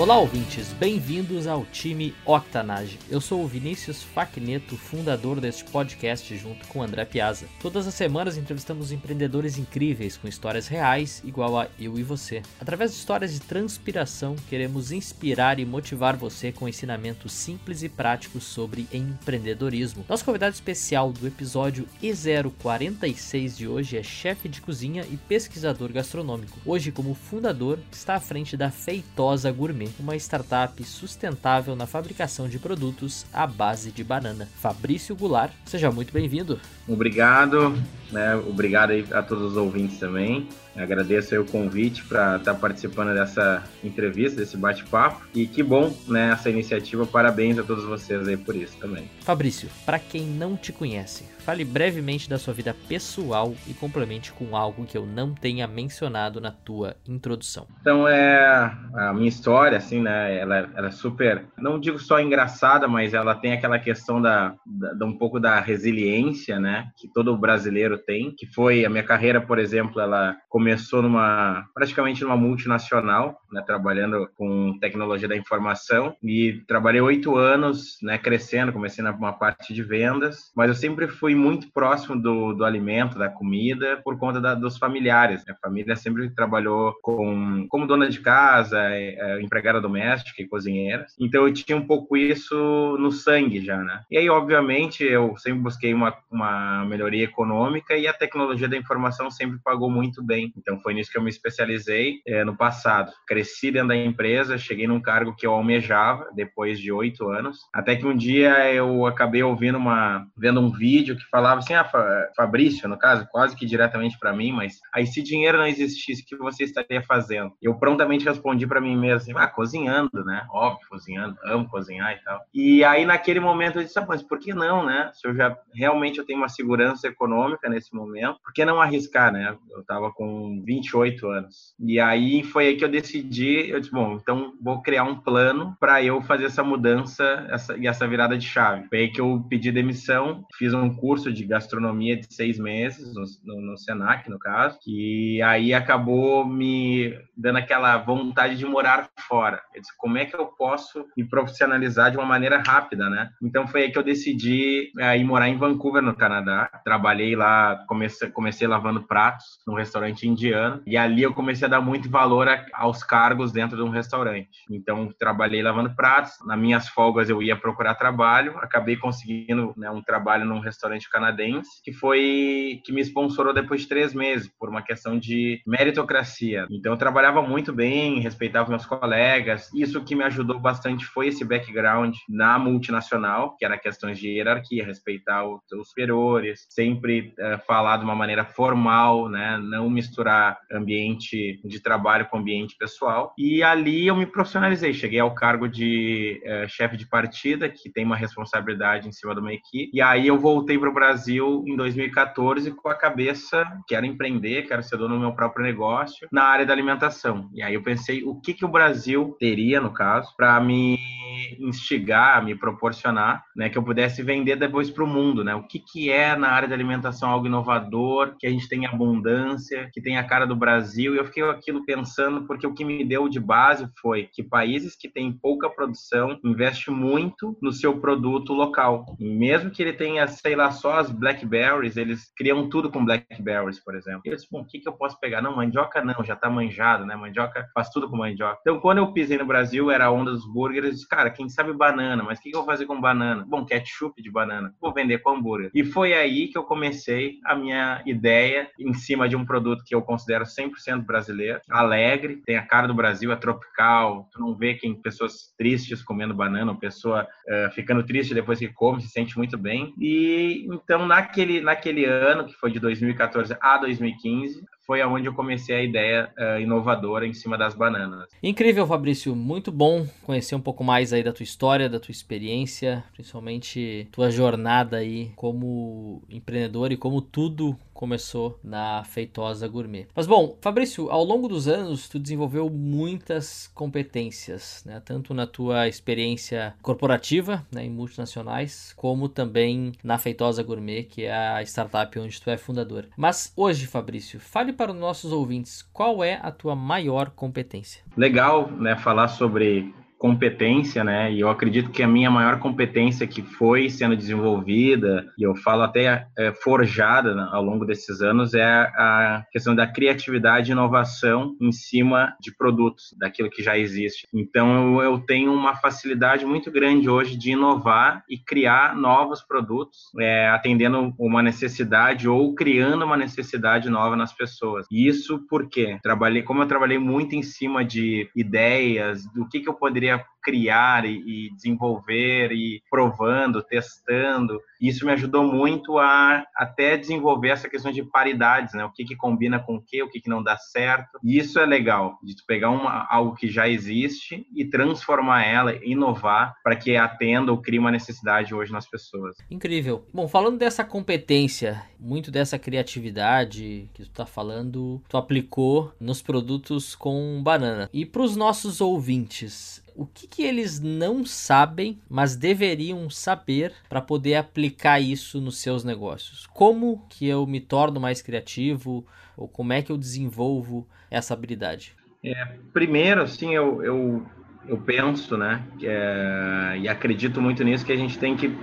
Olá, ouvintes, bem-vindos ao time Octanage. Eu sou o Vinícius Facneto, fundador deste podcast junto com André Piazza. Todas as semanas entrevistamos empreendedores incríveis com histórias reais, igual a eu e você. Através de histórias de transpiração, queremos inspirar e motivar você com ensinamentos simples e práticos sobre empreendedorismo. Nosso convidado especial do episódio E046 de hoje é chefe de cozinha e pesquisador gastronômico. Hoje, como fundador, está à frente da Feitosa Gourmet uma startup sustentável na fabricação de produtos à base de banana. Fabrício Goulart, seja muito bem-vindo. Obrigado, né? Obrigado a todos os ouvintes também. Agradeço o convite para estar tá participando dessa entrevista, desse bate-papo. E que bom, né, essa iniciativa. Parabéns a todos vocês aí por isso também. Fabrício, para quem não te conhece, fale brevemente da sua vida pessoal e complemente com algo que eu não tenha mencionado na tua introdução. Então, é a minha história, assim, né, ela, ela é super, não digo só engraçada, mas ela tem aquela questão da, da, da um pouco da resiliência, né, que todo brasileiro tem, que foi a minha carreira, por exemplo, ela começou numa praticamente numa multinacional, né, trabalhando com tecnologia da informação e trabalhei oito anos, né, crescendo, comecei numa parte de vendas, mas eu sempre fui muito próximo do, do alimento, da comida, por conta da, dos familiares. Minha família sempre trabalhou com como dona de casa, é, é, empregada doméstica e cozinheira, então eu tinha um pouco isso no sangue já, né? E aí, obviamente, eu sempre busquei uma, uma melhoria econômica e a tecnologia da informação sempre pagou muito bem então foi nisso que eu me especializei é, no passado. Cresci dentro da empresa, cheguei num cargo que eu almejava depois de oito anos, até que um dia eu acabei ouvindo uma, vendo um vídeo que falava assim, ah, Fabrício, no caso, quase que diretamente para mim, mas aí se dinheiro não existisse, o que você estaria fazendo? Eu prontamente respondi para mim mesmo, assim, ah, cozinhando, né? Óbvio, cozinhando, amo cozinhar e tal. E aí naquele momento eu disse, ah, mas por que não, né? Se eu já realmente eu tenho uma segurança econômica nesse momento, por que não arriscar, né? Eu tava com 28 anos. E aí foi aí que eu decidi, eu disse, bom, então vou criar um plano para eu fazer essa mudança essa, e essa virada de chave. Foi aí que eu pedi demissão, fiz um curso de gastronomia de seis meses, no, no Senac, no caso, que aí acabou me dando aquela vontade de morar fora. Eu disse, como é que eu posso me profissionalizar de uma maneira rápida, né? Então foi aí que eu decidi é, ir morar em Vancouver, no Canadá. Trabalhei lá, comecei, comecei lavando pratos num restaurante indiano. E ali eu comecei a dar muito valor a, aos cargos dentro de um restaurante. Então, trabalhei lavando pratos. Nas minhas folgas, eu ia procurar trabalho. Acabei conseguindo né, um trabalho num restaurante canadense, que foi que me sponsorou depois de três meses, por uma questão de meritocracia. Então, eu trabalhava muito bem, respeitava meus colegas. Isso que me ajudou bastante foi esse background na multinacional, que era questões de hierarquia, respeitar os, os superiores, sempre uh, falar de uma maneira formal, né, não misturar misturar ambiente de trabalho com ambiente pessoal. E ali eu me profissionalizei, cheguei ao cargo de é, chefe de partida, que tem uma responsabilidade em cima de uma equipe. E aí eu voltei para o Brasil em 2014 com a cabeça, quero empreender, quero ser dono do meu próprio negócio na área da alimentação. E aí eu pensei, o que, que o Brasil teria, no caso, para me instigar, me proporcionar, né, que eu pudesse vender depois para o mundo, né? O que, que é na área da alimentação algo inovador, que a gente tem abundância, que tem a cara do Brasil, e eu fiquei aquilo pensando, porque o que me deu de base foi que países que têm pouca produção investem muito no seu produto local. Mesmo que ele tenha, sei lá, só as blackberries, eles criam tudo com blackberries, por exemplo. E eu disse, bom, o que, que eu posso pegar? Não, mandioca não, já tá manjado, né? Mandioca faz tudo com mandioca. Então, quando eu pisei no Brasil, era a onda dos disse, cara, quem sabe banana, mas o que, que eu vou fazer com banana? Bom, ketchup de banana, vou vender com hambúrguer. E foi aí que eu comecei a minha ideia em cima de um produto que eu considero 100% brasileiro, alegre, tem a cara do Brasil, é tropical, tu não vê quem pessoas tristes comendo banana, ou pessoa uh, ficando triste depois que come, se sente muito bem. E então naquele naquele ano que foi de 2014 a 2015, foi aonde eu comecei a ideia uh, inovadora em cima das bananas. Incrível, Fabrício, muito bom conhecer um pouco mais aí da tua história, da tua experiência, principalmente tua jornada aí como empreendedor e como tudo começou na Feitosa Gourmet. Mas bom, Fabrício, ao longo dos anos tu desenvolveu muitas competências, né? Tanto na tua experiência corporativa, né, em multinacionais, como também na Feitosa Gourmet, que é a startup onde tu é fundador. Mas hoje, Fabrício, fale para os nossos ouvintes qual é a tua maior competência. Legal, né, falar sobre competência, né? E eu acredito que a minha maior competência que foi sendo desenvolvida, e eu falo até é, forjada né, ao longo desses anos, é a questão da criatividade e inovação em cima de produtos, daquilo que já existe. Então, eu tenho uma facilidade muito grande hoje de inovar e criar novos produtos, é, atendendo uma necessidade ou criando uma necessidade nova nas pessoas. Isso porque trabalhei, como eu trabalhei muito em cima de ideias, do que, que eu poderia yeah. Criar e, e desenvolver e provando, testando. Isso me ajudou muito a até desenvolver essa questão de paridades, né? O que, que combina com o que, o que, que não dá certo. E isso é legal, de tu pegar uma, algo que já existe e transformar ela, inovar para que atenda ou crie uma necessidade hoje nas pessoas. Incrível. Bom, falando dessa competência, muito dessa criatividade que tu tá falando, tu aplicou nos produtos com banana. E para os nossos ouvintes, o que, que eles não sabem, mas deveriam saber para poder aplicar isso nos seus negócios? Como que eu me torno mais criativo ou como é que eu desenvolvo essa habilidade? É, primeiro, assim, eu, eu, eu penso, né, é, e acredito muito nisso, que a gente tem que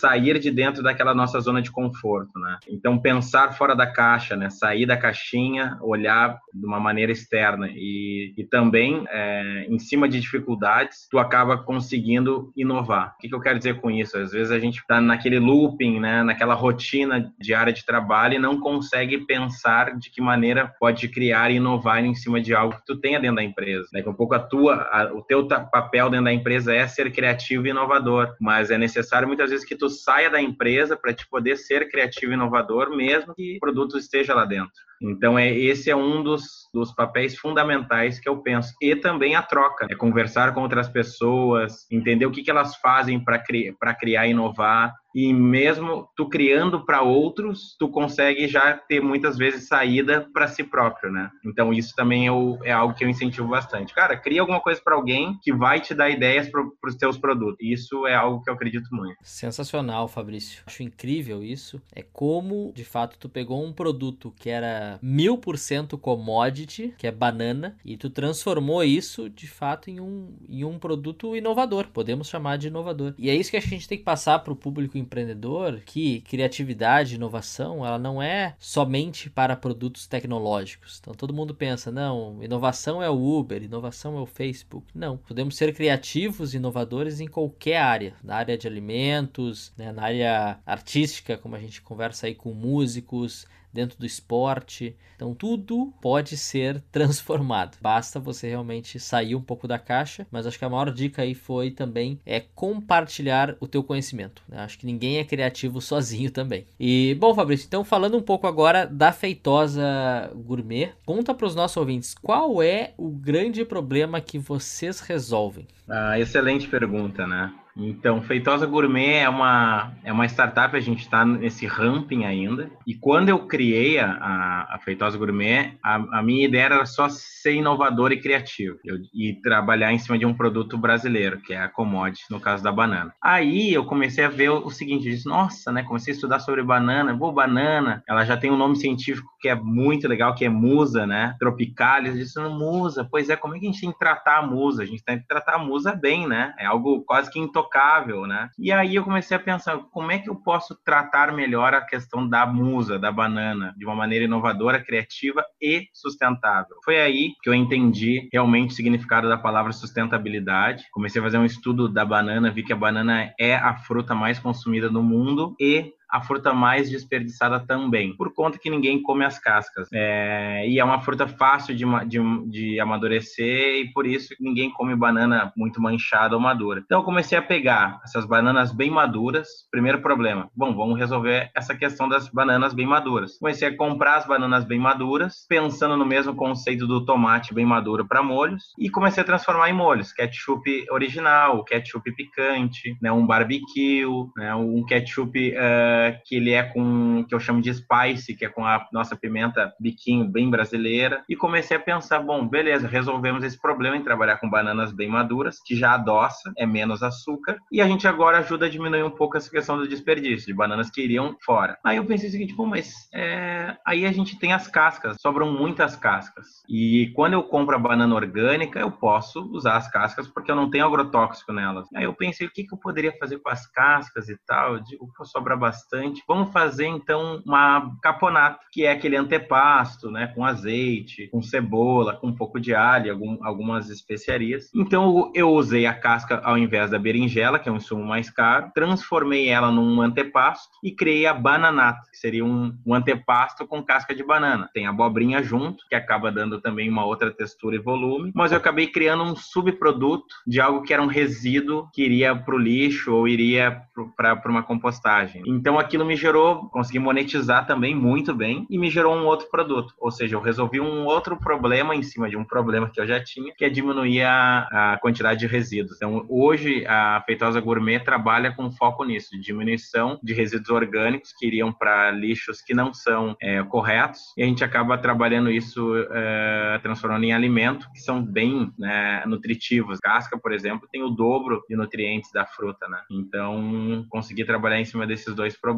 sair de dentro daquela nossa zona de conforto, né? Então pensar fora da caixa, né? Sair da caixinha, olhar de uma maneira externa e, e também é, em cima de dificuldades, tu acaba conseguindo inovar. O que, que eu quero dizer com isso? Às vezes a gente está naquele looping, né? Naquela rotina diária de trabalho e não consegue pensar de que maneira pode criar e inovar em cima de algo que tu tenha dentro da empresa. Daqui a pouco a tua, a, o teu papel dentro da empresa é ser criativo e inovador, mas é necessário muitas vezes que tu saia da empresa para te poder ser criativo e inovador, mesmo que o produto esteja lá dentro. Então, é, esse é um dos, dos papéis fundamentais que eu penso. E também a troca, é conversar com outras pessoas, entender o que, que elas fazem para cri criar e inovar, e mesmo tu criando para outros, tu consegue já ter muitas vezes saída para si próprio, né? Então isso também é, o, é, algo que eu incentivo bastante. Cara, cria alguma coisa para alguém que vai te dar ideias para os teus produtos. Isso é algo que eu acredito muito. Sensacional, Fabrício. Acho incrível isso. É como, de fato, tu pegou um produto que era mil por cento commodity, que é banana, e tu transformou isso, de fato, em um, em um produto inovador. Podemos chamar de inovador. E é isso que a gente tem que passar para o público empreendedor que criatividade, inovação, ela não é somente para produtos tecnológicos. Então todo mundo pensa, não, inovação é o Uber, inovação é o Facebook. Não, podemos ser criativos, inovadores em qualquer área, na área de alimentos, né, na área artística, como a gente conversa aí com músicos, dentro do esporte. Então tudo pode ser transformado. Basta você realmente sair um pouco da caixa, mas acho que a maior dica aí foi também é compartilhar o teu conhecimento. Né? Acho que ninguém é criativo sozinho também. E bom, Fabrício, então falando um pouco agora da feitosa gourmet, conta para os nossos ouvintes qual é o grande problema que vocês resolvem. Ah, excelente pergunta, né? Então, Feitosa Gourmet é uma, é uma startup, a gente está nesse ramping ainda. E quando eu criei a, a Feitosa Gourmet, a, a, minha ideia era só ser inovador e criativo eu, e trabalhar em cima de um produto brasileiro, que é a commodity, no caso da banana. Aí eu comecei a ver o, o seguinte, eu disse, nossa, né? Comecei a estudar sobre banana, vou banana, ela já tem um nome científico que é muito legal, que é musa, né? Tropicalis, eu disse, musa, pois é, como é que a gente tem que tratar a musa? A gente tem que tratar a musa bem, né? É algo quase que intocável intocável, né? E aí eu comecei a pensar, como é que eu posso tratar melhor a questão da musa, da banana, de uma maneira inovadora, criativa e sustentável? Foi aí que eu entendi realmente o significado da palavra sustentabilidade. Comecei a fazer um estudo da banana, vi que a banana é a fruta mais consumida no mundo e a fruta mais desperdiçada também, por conta que ninguém come as cascas. É, e é uma fruta fácil de, de, de, amadurecer e por isso ninguém come banana muito manchada ou madura. Então eu comecei a pegar essas bananas bem maduras. Primeiro problema, bom, vamos resolver essa questão das bananas bem maduras. Comecei a comprar as bananas bem maduras, pensando no mesmo conceito do tomate bem maduro para molhos e comecei a transformar em molhos, ketchup original, ketchup picante, né, um barbecue, né, um ketchup uh, que ele é com, que eu chamo de spice, que é com a nossa pimenta biquinho bem brasileira. E comecei a pensar, bom, beleza, resolvemos esse problema em trabalhar com bananas bem maduras, que já adoça, é menos açúcar, e a gente agora ajuda a diminuir um pouco essa questão do desperdício, de bananas que iriam fora. Aí eu pensei o seguinte, bom, mas é... aí a gente tem as cascas, sobram muitas cascas. E quando eu compro a banana orgânica, eu posso usar as cascas porque eu não tenho agrotóxico nelas. Aí eu pensei, o que, que eu poderia fazer com as cascas e tal? Eu digo, sobra bastante. Vamos fazer então uma caponata, que é aquele antepasto, né, com azeite, com cebola, com um pouco de alho, algum, algumas especiarias. Então eu usei a casca ao invés da berinjela, que é um insumo mais caro, transformei ela num antepasto e criei a bananata, que seria um, um antepasto com casca de banana. Tem abobrinha junto, que acaba dando também uma outra textura e volume, mas eu acabei criando um subproduto de algo que era um resíduo que iria para o lixo ou iria para uma compostagem. Então aquilo me gerou, consegui monetizar também muito bem e me gerou um outro produto, ou seja, eu resolvi um outro problema em cima de um problema que eu já tinha, que é diminuir a, a quantidade de resíduos. Então hoje a Feitosa Gourmet trabalha com foco nisso, de diminuição de resíduos orgânicos que iriam para lixos que não são é, corretos e a gente acaba trabalhando isso é, transformando em alimento que são bem né, nutritivos. Casca, por exemplo, tem o dobro de nutrientes da fruta, né? Então, consegui trabalhar em cima desses dois problemas.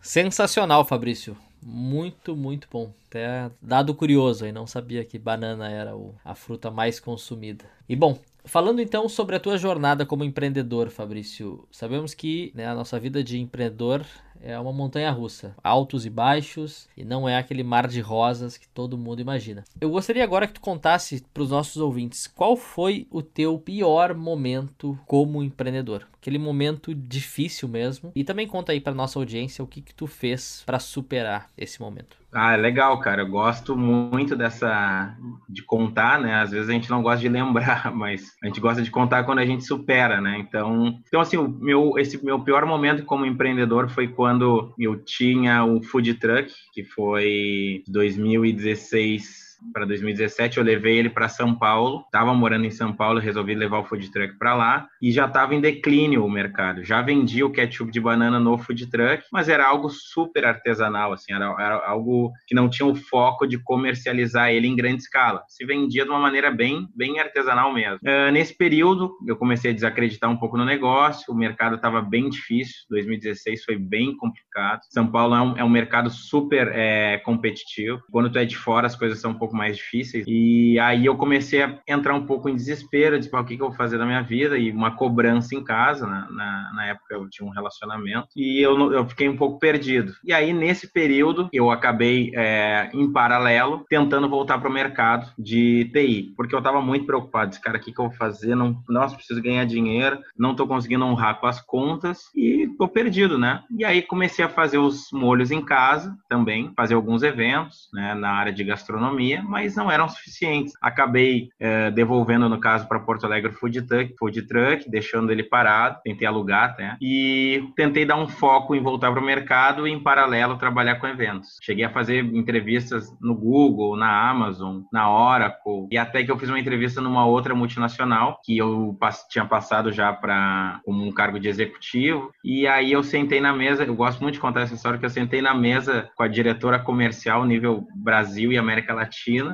Sensacional, Fabrício. Muito, muito bom. Até dado curioso aí, não sabia que banana era a fruta mais consumida. E bom, Falando então sobre a tua jornada como empreendedor, Fabrício, sabemos que né, a nossa vida de empreendedor é uma montanha russa, altos e baixos, e não é aquele mar de rosas que todo mundo imagina. Eu gostaria agora que tu contasse para os nossos ouvintes qual foi o teu pior momento como empreendedor, aquele momento difícil mesmo, e também conta aí para nossa audiência o que que tu fez para superar esse momento. Ah, legal, cara. Eu gosto muito dessa de contar, né? Às vezes a gente não gosta de lembrar, mas a gente gosta de contar quando a gente supera, né? Então, então assim, o meu esse meu pior momento como empreendedor foi quando eu tinha um food truck, que foi 2016 para 2017, eu levei ele para São Paulo. Estava morando em São Paulo, resolvi levar o food truck para lá e já estava em declínio o mercado. Já vendia o ketchup de banana no food truck, mas era algo super artesanal, assim, era, era algo que não tinha o foco de comercializar ele em grande escala. Se vendia de uma maneira bem, bem artesanal mesmo. Uh, nesse período, eu comecei a desacreditar um pouco no negócio. O mercado estava bem difícil. 2016 foi bem complicado. São Paulo é um, é um mercado super é, competitivo. Quando tu é de fora, as coisas são um pouco pouco mais difíceis. E aí eu comecei a entrar um pouco em desespero, de o que, que eu vou fazer da minha vida, e uma cobrança em casa, na, na, na época eu tinha um relacionamento, e eu, eu fiquei um pouco perdido. E aí, nesse período, eu acabei, é, em paralelo, tentando voltar para o mercado de TI, porque eu estava muito preocupado, disse, cara, o que, que eu vou fazer? Não, nossa, preciso ganhar dinheiro, não estou conseguindo honrar com as contas, e estou perdido, né? E aí comecei a fazer os molhos em casa também, fazer alguns eventos, né, na área de gastronomia, mas não eram suficientes. Acabei é, devolvendo, no caso, para Porto Alegre food truck, food truck, deixando ele parado, tentei alugar até, e tentei dar um foco em voltar para o mercado e, em paralelo, trabalhar com eventos. Cheguei a fazer entrevistas no Google, na Amazon, na Oracle, e até que eu fiz uma entrevista numa outra multinacional, que eu tinha passado já para como um cargo de executivo, e aí eu sentei na mesa, eu gosto muito de contar essa história, que eu sentei na mesa com a diretora comercial nível Brasil e América Latina,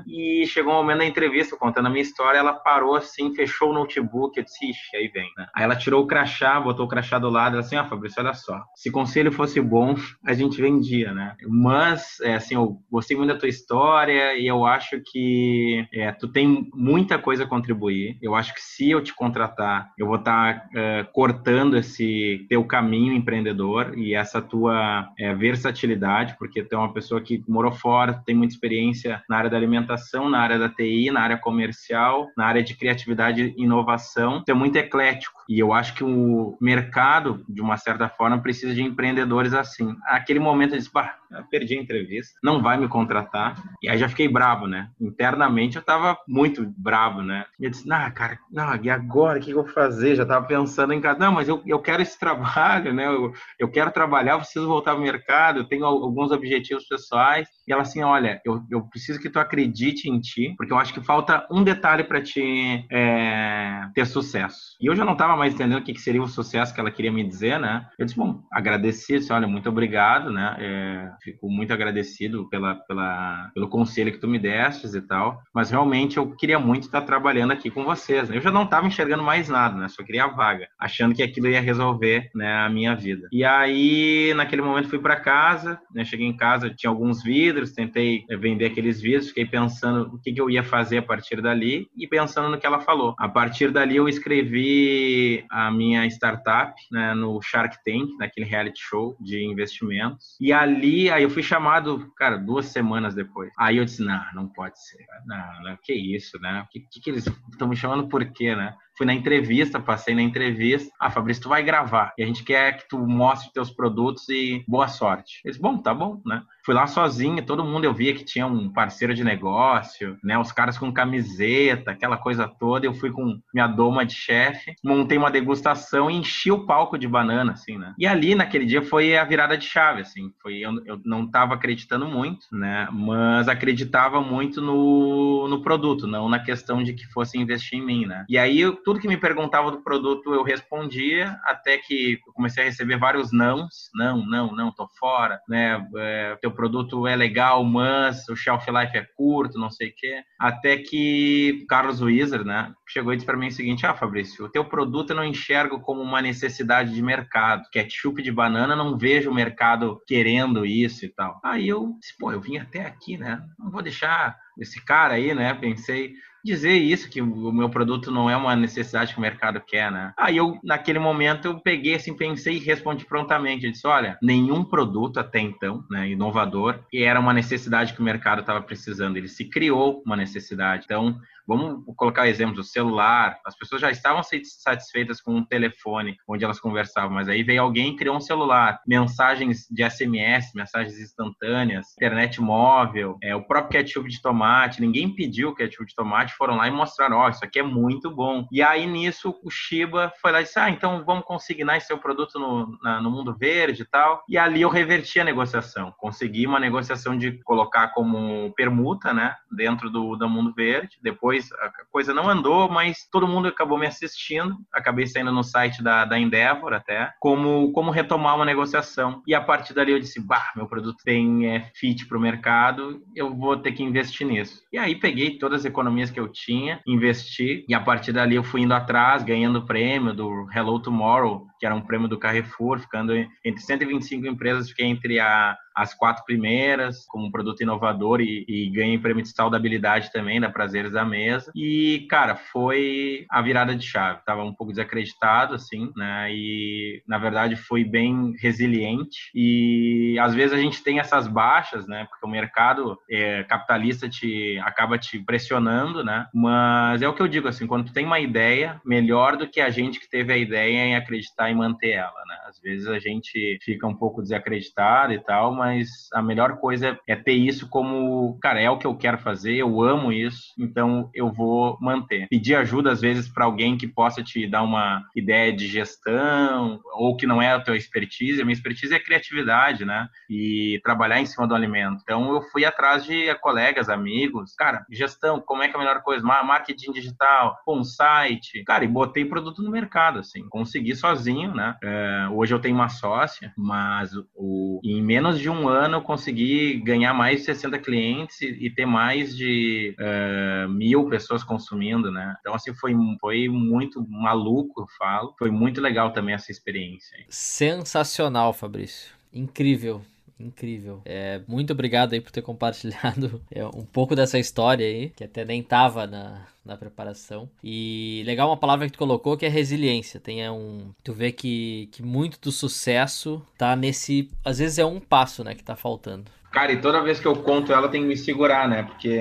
e chegou um momento da entrevista, contando a minha história, ela parou assim, fechou o notebook, eu disse, Ixi, aí vem, né? Aí ela tirou o crachá, botou o crachá do lado, ela assim, ah, Fabrício, olha só, se conselho fosse bom, a gente vendia, né? Mas, é, assim, eu gostei muito da tua história e eu acho que é, tu tem muita coisa a contribuir. Eu acho que se eu te contratar, eu vou estar tá, é, cortando esse teu caminho empreendedor e essa tua é, versatilidade, porque tu é uma pessoa que morou fora, tem muita experiência na área da alimentação, na área da TI, na área comercial, na área de criatividade e inovação. Então, é muito eclético. E eu acho que o mercado, de uma certa forma, precisa de empreendedores assim. Naquele momento eu disse, bah, eu perdi a entrevista, não vai me contratar. E aí já fiquei bravo, né? Internamente eu tava muito bravo, né? E eu disse, ah, cara, não, e agora o que eu vou fazer? Já tava pensando em casa, não, mas eu, eu quero esse trabalho, né? Eu, eu quero trabalhar, preciso voltar ao mercado, eu tenho alguns objetivos pessoais. E ela assim, olha, eu, eu preciso que tu acredite em ti, porque eu acho que falta um detalhe para te é, ter sucesso. E eu já não estava mais entendendo o que, que, seria o sucesso que ela queria me dizer, né? Eu disse, bom, agradeci, disse, olha, muito obrigado, né? É, fico muito agradecido pela, pela, pelo conselho que tu me destes e tal, mas realmente eu queria muito estar trabalhando aqui com vocês. Né? Eu já não estava enxergando mais nada, né? Só queria a vaga, achando que aquilo ia resolver né, a minha vida. E aí, naquele momento, fui para casa, né? Cheguei em casa, tinha alguns vidros, tentei vender aqueles vidros, fiquei pensando o que, que eu ia fazer a partir dali e pensando no que ela falou. A partir dali, eu escrevi a minha startup né, no Shark Tank, naquele reality show de investimentos. E ali, aí eu fui chamado, cara, duas semanas depois. Aí eu disse, não, não pode ser. Não, não que isso, né? Que, que, que eles estão me chamando por quê, né? Fui na entrevista, passei na entrevista. Ah, Fabrício, tu vai gravar. E a gente quer que tu mostre teus produtos e boa sorte. Eles, bom, tá bom, né? Fui lá sozinho, todo mundo eu via que tinha um parceiro de negócio, né? Os caras com camiseta, aquela coisa toda. Eu fui com minha doma de chefe, montei uma degustação e enchi o palco de banana, assim, né? E ali, naquele dia, foi a virada de chave, assim. Foi, eu, eu não estava acreditando muito, né? Mas acreditava muito no, no produto, não na questão de que fosse investir em mim, né? E aí, tudo que me perguntava do produto, eu respondia, até que eu comecei a receber vários nãos. Não, não, não, tô fora, né? É, teu produto é legal, mas o shelf life é curto, não sei o quê. Até que Carlos Wieser, né, chegou e disse para mim o seguinte: Ah, Fabrício, o teu produto eu não enxergo como uma necessidade de mercado. Ketchup de banana, não vejo o mercado querendo isso e tal. Aí eu disse: Pô, eu vim até aqui, né? Não vou deixar esse cara aí, né? Pensei dizer isso, que o meu produto não é uma necessidade que o mercado quer, né? Aí eu, naquele momento, eu peguei assim, pensei e respondi prontamente. Eu disse, olha, nenhum produto até então, né, inovador, era uma necessidade que o mercado estava precisando. Ele se criou uma necessidade. Então, Vamos colocar exemplos, o celular. As pessoas já estavam satisfeitas com um telefone onde elas conversavam, mas aí veio alguém e criou um celular, mensagens de SMS, mensagens instantâneas, internet móvel, é, o próprio ketchup de tomate. Ninguém pediu ketchup de tomate, foram lá e mostraram, ó, oh, isso aqui é muito bom. E aí nisso o Shiba foi lá e disse, ah, então vamos consignar esse seu produto no, na, no mundo verde e tal. E ali eu reverti a negociação, consegui uma negociação de colocar como permuta, né, dentro do, do mundo verde. Depois depois a coisa não andou, mas todo mundo acabou me assistindo. Acabei saindo no site da, da Endeavor até, como, como retomar uma negociação. E a partir dali eu disse, bah, meu produto tem é, fit para o mercado, eu vou ter que investir nisso. E aí peguei todas as economias que eu tinha, investi, e a partir dali eu fui indo atrás, ganhando o prêmio do Hello Tomorrow, que era um prêmio do Carrefour, ficando entre 125 empresas, fiquei entre a as quatro primeiras como um produto inovador e, e ganhei prêmio de saudabilidade também da Prazeres da Mesa. E, cara, foi a virada de chave. Tava um pouco desacreditado, assim, né? E, na verdade, foi bem resiliente. E, às vezes, a gente tem essas baixas, né? Porque o mercado é, capitalista te acaba te pressionando, né? Mas é o que eu digo, assim, quando tu tem uma ideia, melhor do que a gente que teve a ideia em acreditar e manter ela, né? Às vezes a gente fica um pouco desacreditado e tal, mas mas a melhor coisa é ter isso como, cara, é o que eu quero fazer, eu amo isso, então eu vou manter. Pedir ajuda às vezes para alguém que possa te dar uma ideia de gestão ou que não é a tua expertise, a minha expertise é criatividade, né? E trabalhar em cima do alimento. Então eu fui atrás de colegas, amigos, cara, gestão, como é que é a melhor coisa? Marketing digital, um site, cara, e botei produto no mercado, assim, consegui sozinho, né? É, hoje eu tenho uma sócia, mas o, em menos de um um ano consegui ganhar mais de 60 clientes e, e ter mais de uh, mil pessoas consumindo, né? Então, assim, foi, foi muito maluco, eu falo. Foi muito legal também essa experiência. Sensacional, Fabrício. Incrível. Incrível. É, muito obrigado aí por ter compartilhado é, um pouco dessa história aí, que até nem tava na, na preparação. E legal uma palavra que tu colocou que é resiliência. Tem é um, tu vê que, que muito do sucesso tá nesse, às vezes é um passo, né, que tá faltando. Cara, e toda vez que eu conto ela tem que me segurar, né? Porque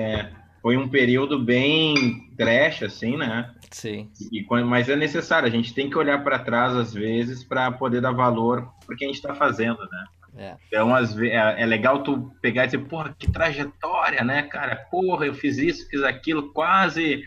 foi um período bem trash, assim, né? Sim. E, mas é necessário, a gente tem que olhar para trás às vezes para poder dar valor porque a gente está fazendo, né? É. Então, às vezes, é, é, legal tu pegar e dizer, porra, que trajetória, né, cara? Porra, eu fiz isso, fiz aquilo, quase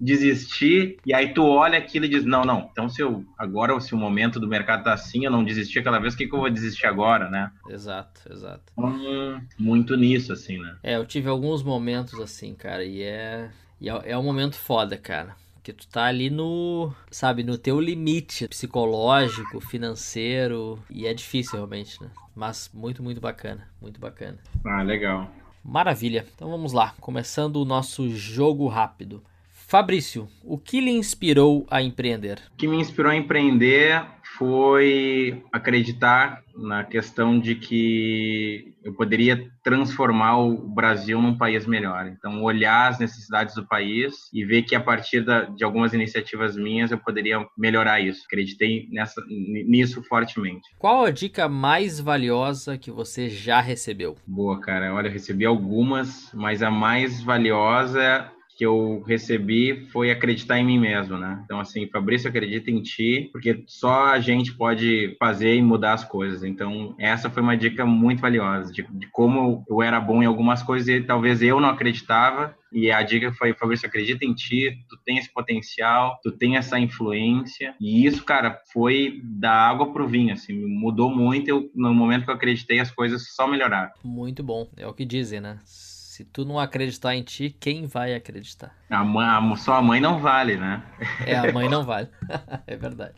desistir, e aí tu olha aquilo e diz, não, não, então se eu, agora se o momento do mercado tá assim, eu não desisti aquela vez, o que, que eu vou desistir agora, né? Exato, exato. Hum, muito nisso, assim, né? É, eu tive alguns momentos assim, cara, e é, e é, é um momento foda, cara. Porque tu tá ali no, sabe, no teu limite psicológico, financeiro, e é difícil realmente, né? Mas muito, muito bacana, muito bacana. Ah, legal. Maravilha. Então vamos lá, começando o nosso jogo rápido. Fabrício, o que lhe inspirou a empreender? O que me inspirou a empreender foi acreditar na questão de que eu poderia transformar o Brasil num país melhor. Então, olhar as necessidades do país e ver que a partir da, de algumas iniciativas minhas eu poderia melhorar isso. Acreditei nessa, nisso fortemente. Qual a dica mais valiosa que você já recebeu? Boa, cara. Olha, eu recebi algumas, mas a mais valiosa que eu recebi foi acreditar em mim mesmo, né? Então, assim, Fabrício, acredita em ti, porque só a gente pode fazer e mudar as coisas. Então, essa foi uma dica muito valiosa, de, de como eu era bom em algumas coisas e talvez eu não acreditava, e a dica foi, Fabrício, acredita em ti, tu tem esse potencial, tu tem essa influência. E isso, cara, foi da água pro vinho, assim, mudou muito. Eu, no momento que eu acreditei, as coisas só melhoraram. Muito bom, é o que dizem, né? Se tu não acreditar em ti, quem vai acreditar? A mãe, a, só a mãe não vale, né? É, a mãe não vale. é verdade.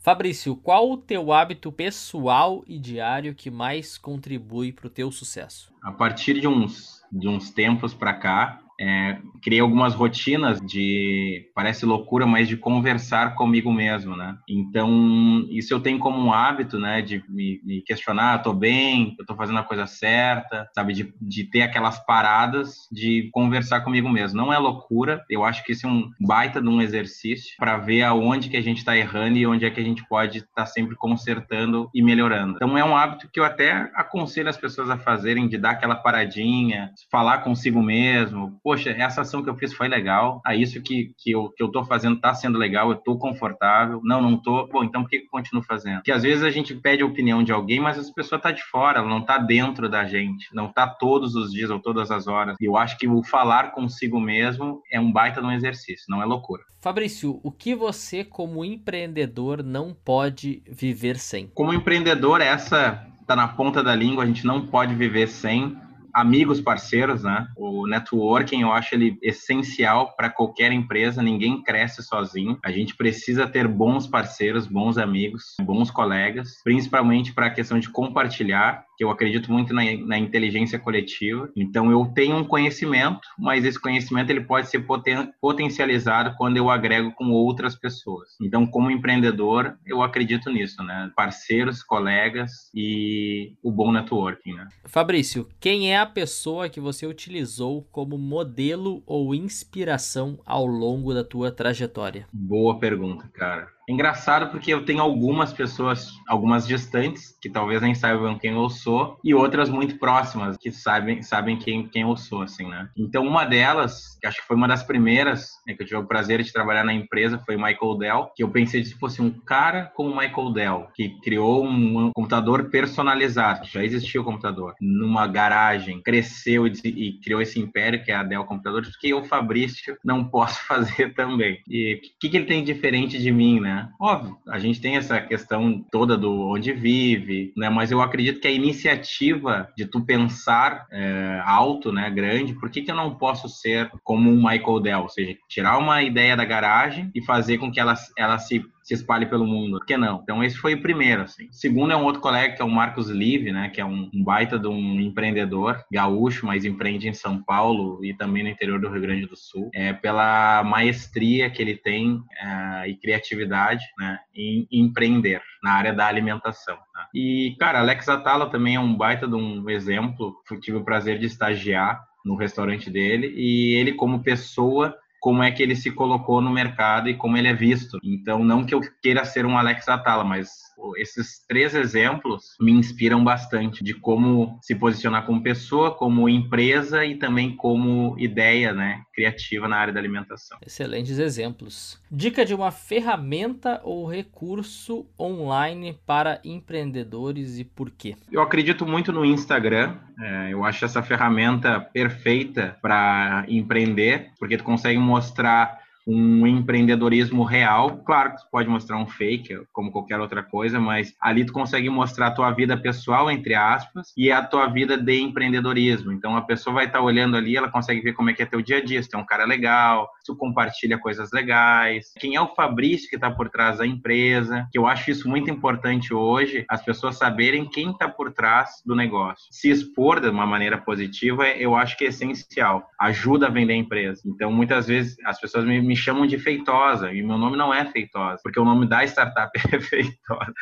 Fabrício, qual o teu hábito pessoal e diário que mais contribui para o teu sucesso? A partir de uns, de uns tempos para cá, é, criei algumas rotinas de, parece loucura, mas de conversar comigo mesmo, né? Então, isso eu tenho como um hábito, né, de me, me questionar, ah, tô bem, tô fazendo a coisa certa, sabe? De, de ter aquelas paradas de conversar comigo mesmo. Não é loucura, eu acho que isso é um baita de um exercício para ver aonde que a gente tá errando e onde é que a gente pode estar tá sempre consertando e melhorando. Então, é um hábito que eu até aconselho as pessoas a fazerem, de dar aquela paradinha, falar consigo mesmo, poxa, essa ação que eu fiz foi legal, ah, isso que, que, eu, que eu tô fazendo tá sendo legal, eu tô confortável, não, não tô, bom, então por que, que eu continuo fazendo? Porque às vezes a gente pede a opinião de alguém, mas essa pessoa tá de fora, ela não tá dentro da gente, não tá todos os dias ou todas as horas. E eu acho que o falar consigo mesmo é um baita de um exercício, não é loucura. Fabrício, o que você, como empreendedor, não pode viver sem? Como empreendedor, essa tá na ponta da língua, a gente não pode viver sem amigos parceiros, né? O networking eu acho ele essencial para qualquer empresa, ninguém cresce sozinho. A gente precisa ter bons parceiros, bons amigos, bons colegas, principalmente para a questão de compartilhar que eu acredito muito na, na, inteligência coletiva. Então eu tenho um conhecimento, mas esse conhecimento ele pode ser poten, potencializado quando eu agrego com outras pessoas. Então como empreendedor eu acredito nisso, né? Parceiros, colegas e o bom networking, né? Fabrício, quem é a pessoa que você utilizou como modelo ou inspiração ao longo da tua trajetória? Boa pergunta, cara. Engraçado porque eu tenho algumas pessoas, algumas distantes, que talvez nem saibam quem eu sou, e outras muito próximas, que sabem, sabem quem, quem eu sou, assim, né? Então, uma delas, que acho que foi uma das primeiras, né, que eu tive o prazer de trabalhar na empresa, foi Michael Dell, que eu pensei se fosse um cara como Michael Dell, que criou um computador personalizado, que já existia o computador, numa garagem, cresceu e, e criou esse império, que é a Dell Computadores, que eu, Fabrício, não posso fazer também. E o que, que ele tem diferente de mim, né? Óbvio, a gente tem essa questão toda do onde vive, né? Mas eu acredito que a iniciativa de tu pensar é, alto, né, grande, por que, que eu não posso ser como um Michael Dell? Ou seja, tirar uma ideia da garagem e fazer com que ela, ela se se espalhe pelo mundo. Por que não? Então, esse foi o primeiro, assim. O segundo é um outro colega, que é o Marcos Live, né? Que é um, um baita de um empreendedor gaúcho, mas empreende em São Paulo e também no interior do Rio Grande do Sul. É pela maestria que ele tem é, e criatividade, né? Em, em empreender na área da alimentação. Tá? E, cara, Alex Atala também é um baita de um exemplo. Eu tive o prazer de estagiar no restaurante dele e ele como pessoa como é que ele se colocou no mercado e como ele é visto. Então, não que eu queira ser um Alex Atala, mas esses três exemplos me inspiram bastante de como se posicionar como pessoa, como empresa e também como ideia, né, criativa na área da alimentação. Excelentes exemplos. Dica de uma ferramenta ou recurso online para empreendedores e por quê? Eu acredito muito no Instagram. É, eu acho essa ferramenta perfeita para empreender, porque tu consegue mostrar um empreendedorismo real. Claro que tu pode mostrar um fake, como qualquer outra coisa, mas ali tu consegue mostrar a tua vida pessoal, entre aspas, e a tua vida de empreendedorismo. Então a pessoa vai estar olhando ali, ela consegue ver como é que é teu dia a dia, se tu é um cara legal, tu compartilha coisas legais, quem é o Fabrício que está por trás da empresa, que eu acho isso muito importante hoje, as pessoas saberem quem está por trás do negócio. Se expor de uma maneira positiva, eu acho que é essencial. Ajuda a vender a empresa. Então, muitas vezes, as pessoas me, me chamam de Feitosa, e meu nome não é Feitosa, porque o nome da startup é Feitosa.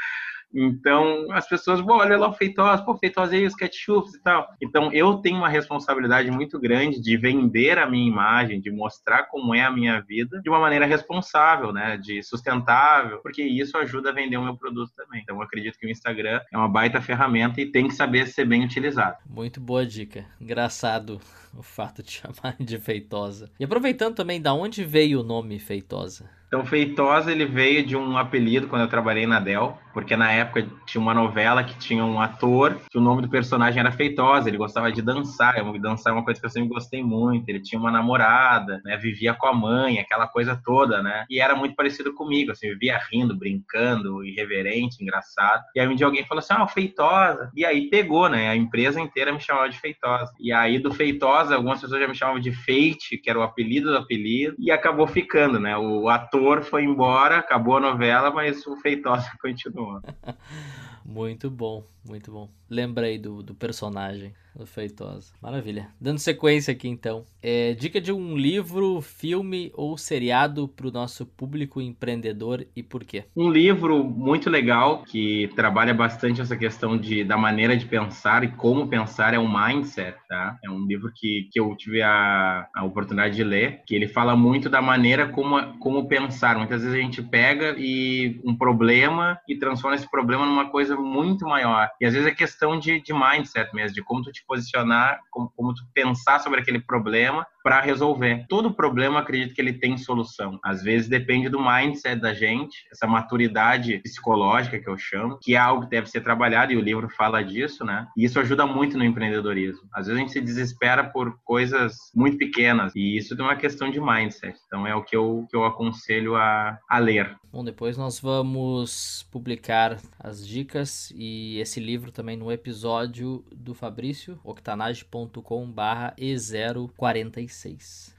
Então, as pessoas, vão olha lá o Feitosa, pô, Feitosa aí, os ketchups e tal. Então, eu tenho uma responsabilidade muito grande de vender a minha imagem, de mostrar como é a minha vida de uma maneira responsável, né, de sustentável, porque isso ajuda a vender o meu produto também. Então, eu acredito que o Instagram é uma baita ferramenta e tem que saber ser bem utilizado. Muito boa dica. Engraçado o fato de chamar de Feitosa. E aproveitando também, da onde veio o nome Feitosa? Então, Feitosa, ele veio de um apelido quando eu trabalhei na Dell, porque na época tinha uma novela que tinha um ator que o nome do personagem era Feitosa, ele gostava de dançar, dançar é uma coisa que eu sempre gostei muito, ele tinha uma namorada, né, vivia com a mãe, aquela coisa toda, né, e era muito parecido comigo, assim, vivia rindo, brincando, irreverente, engraçado, e aí um dia alguém falou assim, ah, Feitosa, e aí pegou, né, a empresa inteira me chamava de Feitosa, e aí do Feitosa, algumas pessoas já me chamavam de Feite, que era o apelido do apelido, e acabou ficando, né, o ator ator foi embora, acabou a novela, mas o Feitosa continua. muito bom, muito bom. Lembrei do, do personagem do Feitosa. Maravilha. Dando sequência aqui então. É, dica de um livro, filme ou seriado para o nosso público empreendedor e por quê? Um livro muito legal que trabalha bastante essa questão de, da maneira de pensar e como pensar é o Mindset, tá? É um livro que, que eu tive a, a oportunidade de ler, que ele fala muito da maneira como, como pensar. Muitas vezes a gente pega e um problema e transforma esse problema numa coisa muito maior. E às vezes é questão de, de mindset mesmo, de como tu te posicionar, como, como tu pensar sobre aquele problema para resolver. Todo problema, acredito que ele tem solução. Às vezes depende do mindset da gente, essa maturidade psicológica que eu chamo, que é algo que deve ser trabalhado e o livro fala disso, né? E isso ajuda muito no empreendedorismo. Às vezes a gente se desespera por coisas muito pequenas e isso é uma questão de mindset. Então é o que eu, que eu aconselho a, a ler. Bom, depois nós vamos publicar as dicas e esse livro também no episódio do Fabrício, octanage.com/e046.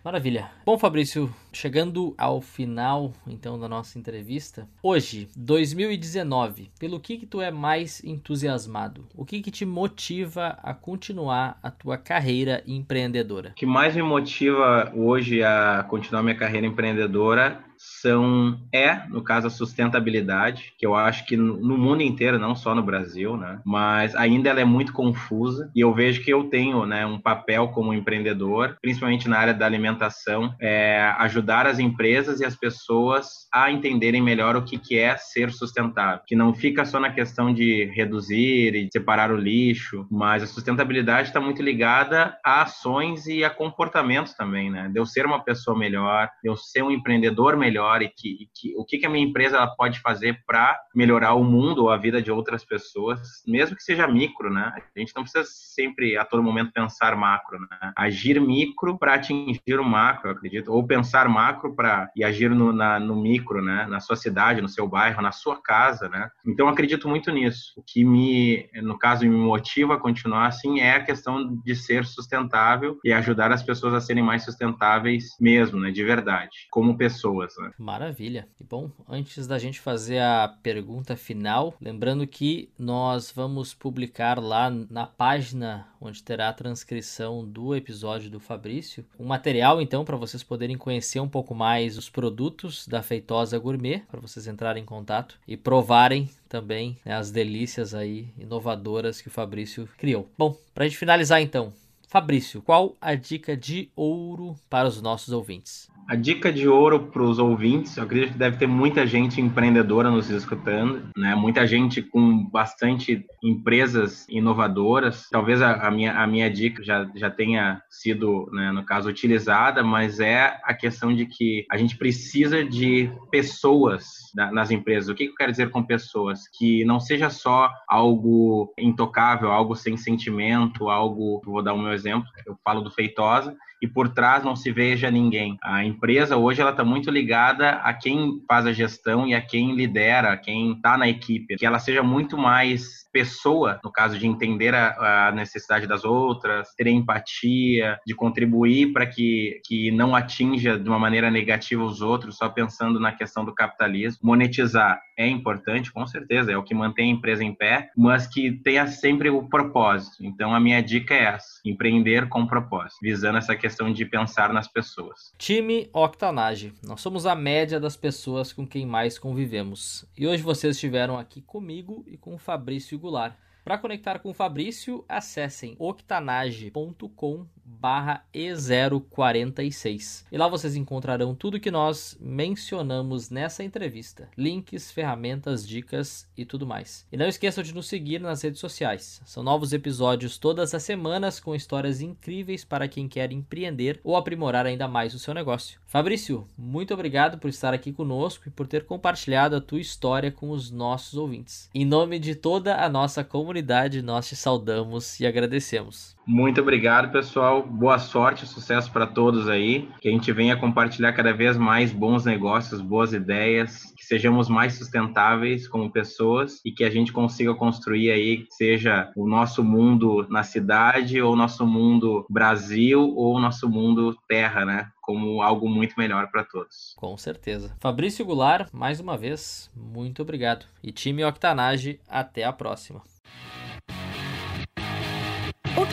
Maravilha. Bom, Fabrício, chegando ao final então da nossa entrevista, hoje, 2019, pelo que que tu é mais entusiasmado? O que que te motiva a continuar a tua carreira empreendedora? O que mais me motiva hoje a continuar minha carreira empreendedora são é, no caso, a sustentabilidade, que eu acho que no mundo inteiro, não só no Brasil, né? Mas ainda ela é muito confusa e eu vejo que eu tenho, né, um papel como empreendedor, principalmente na área da alimentação, é ajudar as empresas e as pessoas a entenderem melhor o que que é ser sustentável, que não fica só na questão de reduzir e separar o lixo, mas a sustentabilidade está muito ligada a ações e a comportamentos também, né? De eu ser uma pessoa melhor, de eu ser um empreendedor melhor melhor e que, e que o que, que a minha empresa ela pode fazer para melhorar o mundo ou a vida de outras pessoas, mesmo que seja micro, né? A gente não precisa sempre a todo momento pensar macro, né? Agir micro para atingir o macro, acredito, ou pensar macro para e agir no, na, no micro, né? Na sua cidade, no seu bairro, na sua casa, né? Então acredito muito nisso. O que me, no caso, me motiva a continuar assim é a questão de ser sustentável e ajudar as pessoas a serem mais sustentáveis mesmo, né? De verdade, como pessoas. Né? Maravilha. E bom, antes da gente fazer a pergunta final, lembrando que nós vamos publicar lá na página onde terá a transcrição do episódio do Fabrício, um material então para vocês poderem conhecer um pouco mais os produtos da Feitosa Gourmet, para vocês entrarem em contato e provarem também né, as delícias aí inovadoras que o Fabrício criou. Bom, para a gente finalizar então, Fabrício, qual a dica de ouro para os nossos ouvintes? A dica de ouro para os ouvintes, eu acredito que deve ter muita gente empreendedora nos escutando, né? Muita gente com bastante empresas inovadoras. Talvez a, a minha, a minha dica já, já tenha sido, né, no caso, utilizada, mas é a questão de que a gente precisa de pessoas nas empresas. O que eu quero dizer com pessoas? Que não seja só algo intocável, algo sem sentimento, algo. Vou dar o meu exemplo. Eu falo do Feitosa e por trás não se veja ninguém. A empresa hoje ela está muito ligada a quem faz a gestão e a quem lidera, quem está na equipe, que ela seja muito mais pessoa, no caso de entender a, a necessidade das outras, ter empatia, de contribuir para que, que não atinja de uma maneira negativa os outros, só pensando na questão do capitalismo. Monetizar é importante, com certeza, é o que mantém a empresa em pé, mas que tenha sempre o propósito. Então, a minha dica é essa: empreender com propósito, visando essa questão de pensar nas pessoas. Time Octanage. Nós somos a média das pessoas com quem mais convivemos. E hoje vocês estiveram aqui comigo e com o Fabrício Goulart. Para conectar com o Fabrício, acessem octanage.com barra E046. E lá vocês encontrarão tudo que nós mencionamos nessa entrevista. Links, ferramentas, dicas e tudo mais. E não esqueçam de nos seguir nas redes sociais. São novos episódios todas as semanas com histórias incríveis para quem quer empreender ou aprimorar ainda mais o seu negócio. Fabrício, muito obrigado por estar aqui conosco e por ter compartilhado a tua história com os nossos ouvintes. Em nome de toda a nossa comunidade, nós te saudamos e agradecemos. Muito obrigado, pessoal. Boa sorte, sucesso para todos aí. Que a gente venha compartilhar cada vez mais bons negócios, boas ideias, que sejamos mais sustentáveis como pessoas e que a gente consiga construir aí, seja o nosso mundo na cidade, ou nosso mundo Brasil, ou nosso mundo terra, né? Como algo muito melhor para todos. Com certeza. Fabrício Goulart, mais uma vez, muito obrigado. E time Octanage, até a próxima.